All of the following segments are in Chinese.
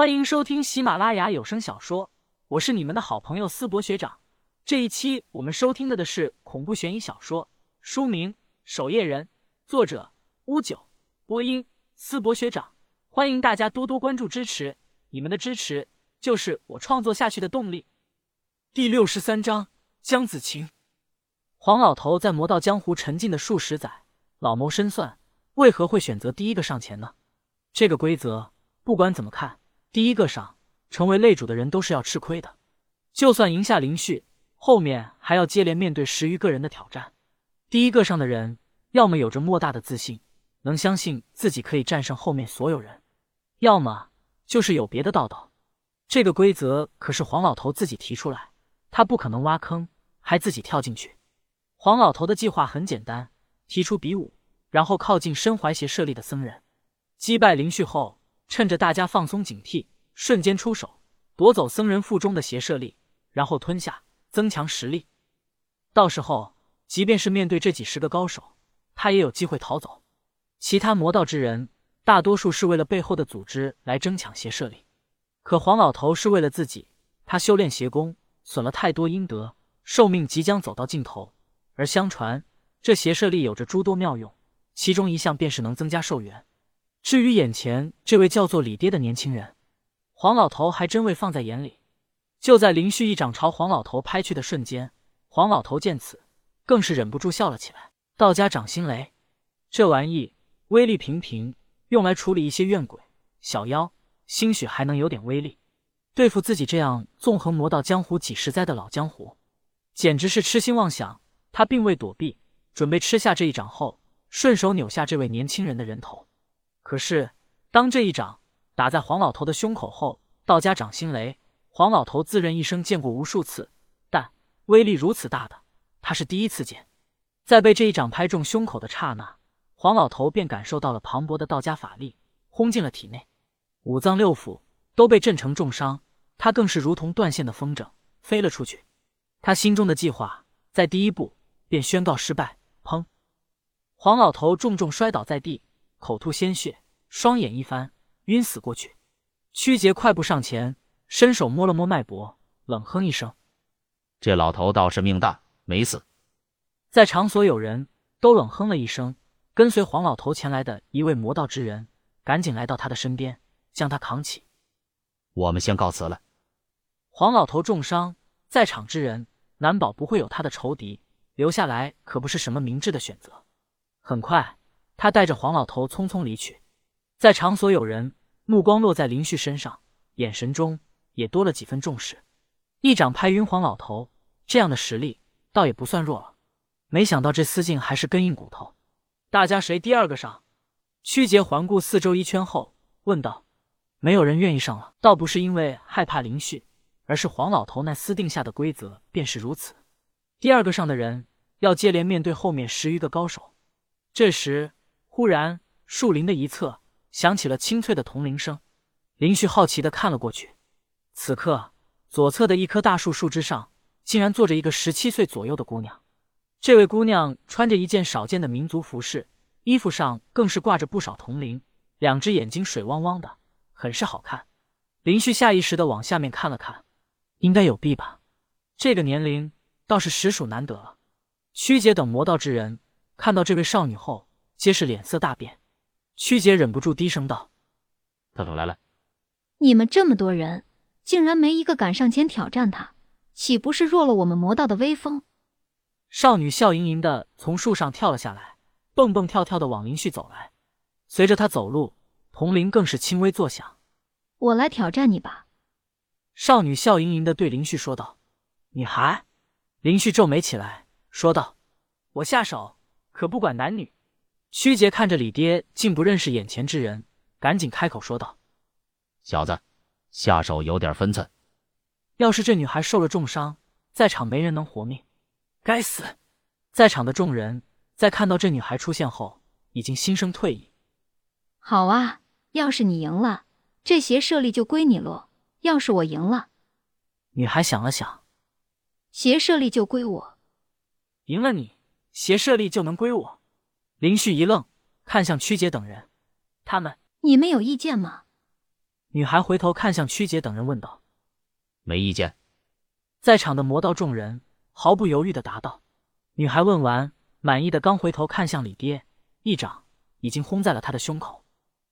欢迎收听喜马拉雅有声小说，我是你们的好朋友思博学长。这一期我们收听的的是恐怖悬疑小说，书名《守夜人》，作者乌九，播音思博学长。欢迎大家多多关注支持，你们的支持就是我创作下去的动力。第六十三章江子晴。黄老头在魔道江湖沉浸的数十载，老谋深算，为何会选择第一个上前呢？这个规则，不管怎么看，第一个上，成为擂主的人都是要吃亏的。就算赢下林旭，后面还要接连面对十余个人的挑战。第一个上的人，要么有着莫大的自信，能相信自己可以战胜后面所有人；要么就是有别的道道。这个规则可是黄老头自己提出来，他不可能挖坑还自己跳进去。黄老头的计划很简单，提出比武，然后靠近身怀邪舍利的僧人。击败林旭后，趁着大家放松警惕，瞬间出手夺走僧人腹中的邪舍力，然后吞下，增强实力。到时候，即便是面对这几十个高手，他也有机会逃走。其他魔道之人，大多数是为了背后的组织来争抢邪舍力，可黄老头是为了自己。他修炼邪功，损了太多阴德，寿命即将走到尽头。而相传，这邪舍力有着诸多妙用，其中一项便是能增加寿元。至于眼前这位叫做李爹的年轻人，黄老头还真未放在眼里。就在林旭一掌朝黄老头拍去的瞬间，黄老头见此，更是忍不住笑了起来。道家掌心雷，这玩意威力平平，用来处理一些怨鬼、小妖，兴许还能有点威力。对付自己这样纵横魔道江湖几十载的老江湖，简直是痴心妄想。他并未躲避，准备吃下这一掌后，顺手扭下这位年轻人的人头。可是，当这一掌打在黄老头的胸口后，道家掌心雷，黄老头自认一生见过无数次，但威力如此大的，他是第一次见。在被这一掌拍中胸口的刹那，黄老头便感受到了磅礴的道家法力轰进了体内，五脏六腑都被震成重伤，他更是如同断线的风筝飞了出去。他心中的计划在第一步便宣告失败。砰！黄老头重重摔倒在地。口吐鲜血，双眼一翻，晕死过去。曲杰快步上前，伸手摸了摸脉搏，冷哼一声：“这老头倒是命大，没死。”在场所有人都冷哼了一声，跟随黄老头前来的一位魔道之人，赶紧来到他的身边，将他扛起。我们先告辞了。黄老头重伤，在场之人难保不会有他的仇敌，留下来可不是什么明智的选择。很快。他带着黄老头匆匆离去，在场所有人目光落在林旭身上，眼神中也多了几分重视。一掌拍晕黄老头，这样的实力倒也不算弱了。没想到这司静还是根硬骨头。大家谁第二个上？曲杰环顾四周一圈后问道。没有人愿意上了，倒不是因为害怕林旭，而是黄老头那私定下的规则便是如此。第二个上的人要接连面对后面十余个高手。这时。忽然，树林的一侧响起了清脆的铜铃声。林旭好奇的看了过去，此刻左侧的一棵大树树枝上，竟然坐着一个十七岁左右的姑娘。这位姑娘穿着一件少见的民族服饰，衣服上更是挂着不少铜铃，两只眼睛水汪汪的，很是好看。林旭下意识的往下面看了看，应该有弊吧？这个年龄倒是实属难得了。曲姐等魔道之人看到这位少女后。皆是脸色大变，曲姐忍不住低声道：“他可来了！你们这么多人，竟然没一个敢上前挑战他，岂不是弱了我们魔道的威风？”少女笑盈盈的从树上跳了下来，蹦蹦跳跳的往林旭走来。随着她走路，铜铃更是轻微作响。“我来挑战你吧！”少女笑盈盈的对林旭说道。“女孩？”林旭皱眉起来，说道：“我下手可不管男女。”曲杰看着李爹竟不认识眼前之人，赶紧开口说道：“小子，下手有点分寸。要是这女孩受了重伤，在场没人能活命。该死！”在场的众人在看到这女孩出现后，已经心生退意。好啊，要是你赢了，这邪舍利就归你喽；要是我赢了，女孩想了想，邪舍利就归我。赢了你，邪舍利就能归我。林旭一愣，看向曲姐等人，他们，你们有意见吗？女孩回头看向曲姐等人，问道：“没意见？”在场的魔道众人毫不犹豫的答道。女孩问完，满意的刚回头看向李爹，一掌已经轰在了他的胸口。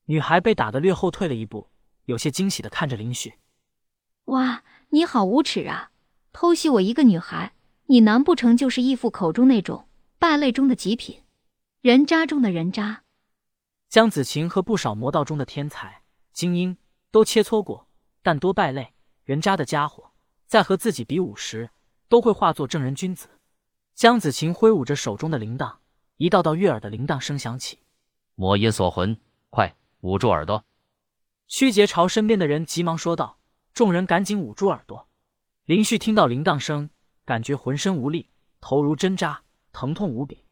女孩被打得略后退了一步，有些惊喜的看着林旭：“哇，你好无耻啊！偷袭我一个女孩，你难不成就是义父口中那种败类中的极品，人渣中的人渣？”江子晴和不少魔道中的天才精英。都切磋过，但多败类、人渣的家伙，在和自己比武时，都会化作正人君子。江子晴挥舞着手中的铃铛，一道道悦耳的铃铛声响起。魔音锁魂，快捂住耳朵！虚杰朝身边的人急忙说道。众人赶紧捂住耳朵。林旭听到铃铛声，感觉浑身无力，头如针扎，疼痛无比。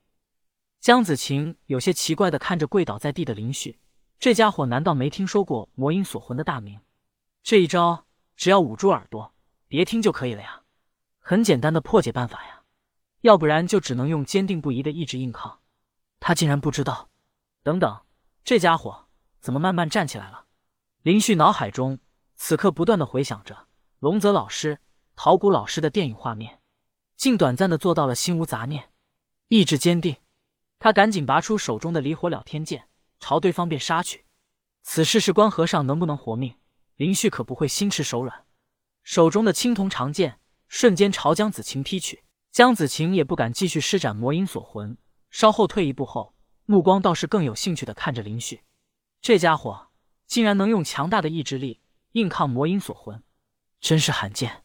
江子晴有些奇怪的看着跪倒在地的林旭。这家伙难道没听说过魔音锁魂的大名？这一招只要捂住耳朵，别听就可以了呀，很简单的破解办法呀。要不然就只能用坚定不移的意志硬抗。他竟然不知道。等等，这家伙怎么慢慢站起来了？林旭脑海中此刻不断的回想着龙泽老师、陶谷老师的电影画面，竟短暂的做到了心无杂念，意志坚定。他赶紧拔出手中的离火了天剑。朝对方便杀去，此事事关和尚能不能活命，林旭可不会心慈手软。手中的青铜长剑瞬间朝江子晴劈去，江子晴也不敢继续施展魔音锁魂，稍后退一步后，目光倒是更有兴趣的看着林旭。这家伙竟然能用强大的意志力硬抗魔音锁魂，真是罕见。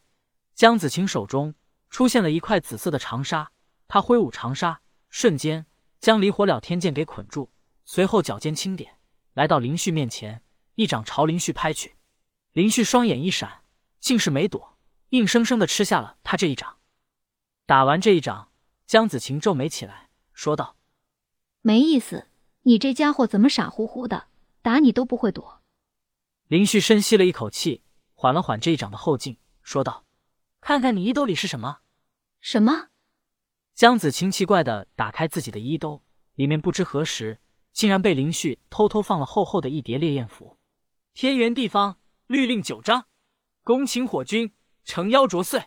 江子晴手中出现了一块紫色的长沙，他挥舞长沙，瞬间将离火了天剑给捆住。随后脚尖轻点，来到林旭面前，一掌朝林旭拍去。林旭双眼一闪，竟是没躲，硬生生的吃下了他这一掌。打完这一掌，江子晴皱眉起来，说道：“没意思，你这家伙怎么傻乎乎的，打你都不会躲。”林旭深吸了一口气，缓了缓这一掌的后劲，说道：“看看你衣兜里是什么？”什么？江子晴奇怪的打开自己的衣兜，里面不知何时。竟然被林旭偷偷放了厚厚的一叠烈焰符，天圆地方，律令九章，恭请火君成妖着岁。